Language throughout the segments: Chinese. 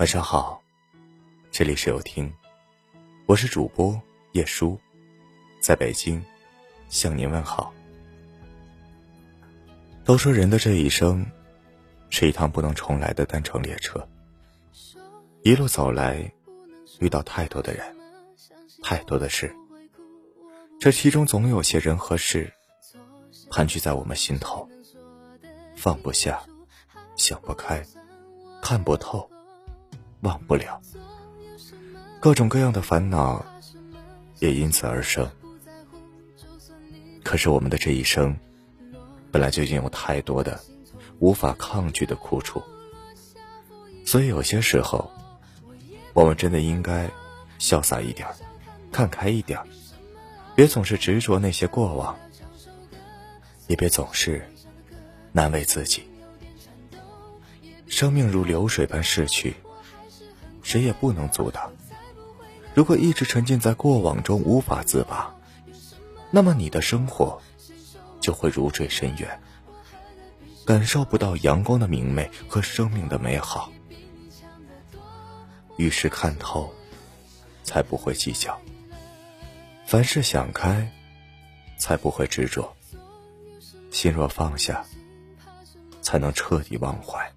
晚上好，这里是有听，我是主播叶舒，在北京向您问好。都说人的这一生是一趟不能重来的单程列车，一路走来，遇到太多的人，太多的事，这其中总有些人和事盘踞在我们心头，放不下，想不开，看不透。忘不了，各种各样的烦恼也因此而生。可是我们的这一生，本来就已经有太多的无法抗拒的苦楚，所以有些时候，我们真的应该潇洒一点，看开一点，别总是执着那些过往，也别总是难为自己。生命如流水般逝去。谁也不能阻挡。如果一直沉浸在过往中无法自拔，那么你的生活就会如坠深渊，感受不到阳光的明媚和生命的美好。遇事看透，才不会计较；凡事想开，才不会执着。心若放下，才能彻底忘怀。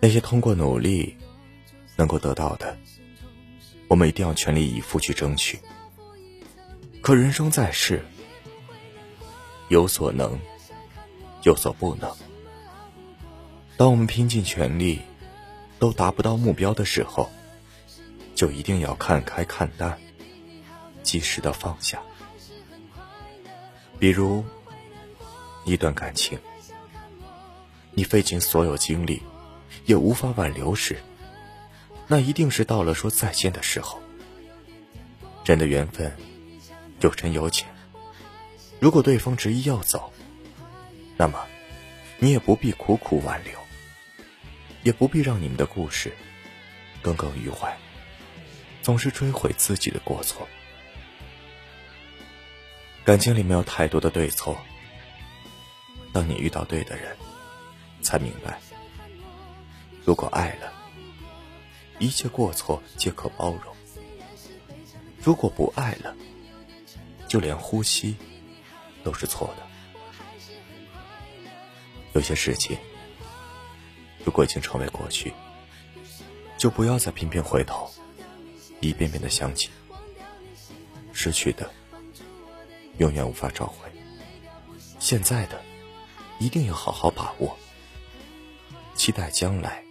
那些通过努力能够得到的，我们一定要全力以赴去争取。可人生在世，有所能，有所不能。当我们拼尽全力都达不到目标的时候，就一定要看开看淡，及时的放下。比如一段感情，你费尽所有精力。也无法挽留时，那一定是到了说再见的时候。人的缘分有深有浅，如果对方执意要走，那么你也不必苦苦挽留，也不必让你们的故事耿耿于怀，总是追悔自己的过错。感情里没有太多的对错，当你遇到对的人，才明白。如果爱了，一切过错皆可包容；如果不爱了，就连呼吸都是错的。有些事情，如果已经成为过去，就不要再频频回头，一遍遍的想起。失去的，永远无法找回；现在的，一定要好好把握，期待将来。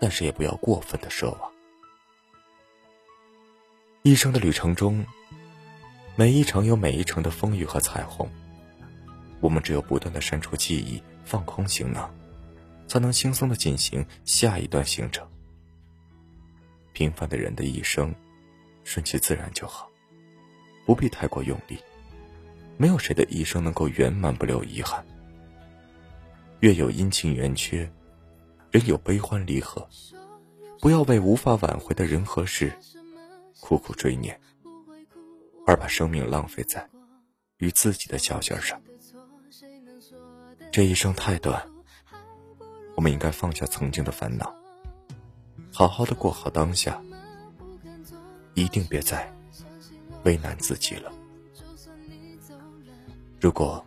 但是也不要过分的奢望。一生的旅程中，每一程有每一程的风雨和彩虹。我们只有不断的删除记忆，放空行囊，才能轻松的进行下一段行程。平凡的人的一生，顺其自然就好，不必太过用力。没有谁的一生能够圆满不留遗憾。月有阴晴圆缺。人有悲欢离合，不要为无法挽回的人和事苦苦追念，而把生命浪费在与自己的较劲上。这一生太短，我们应该放下曾经的烦恼，好好的过好当下，一定别再为难自己了。如果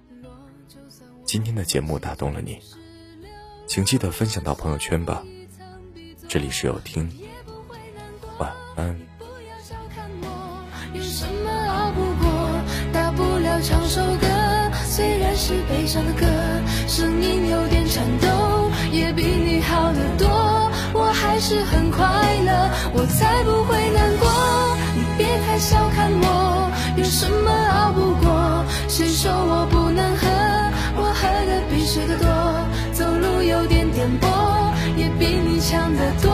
今天的节目打动了你。请记得分享到朋友圈吧。这里是有听，晚安。有什么熬不过？大不了唱首歌，虽然是悲伤的歌，声音有点颤抖，也比你好得多。我还是很快乐，我才不会难过。你别太小看我，有什么熬不过？谁说我不能喝？我喝的比谁的多。也比你强得多，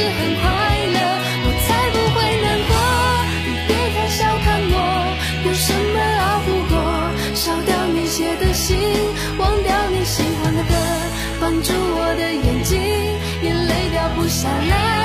是很快乐我才不会难过。你别太小看我有什么熬不过？烧掉你写的信忘掉你喜欢的歌绑住我的眼睛眼泪掉不下来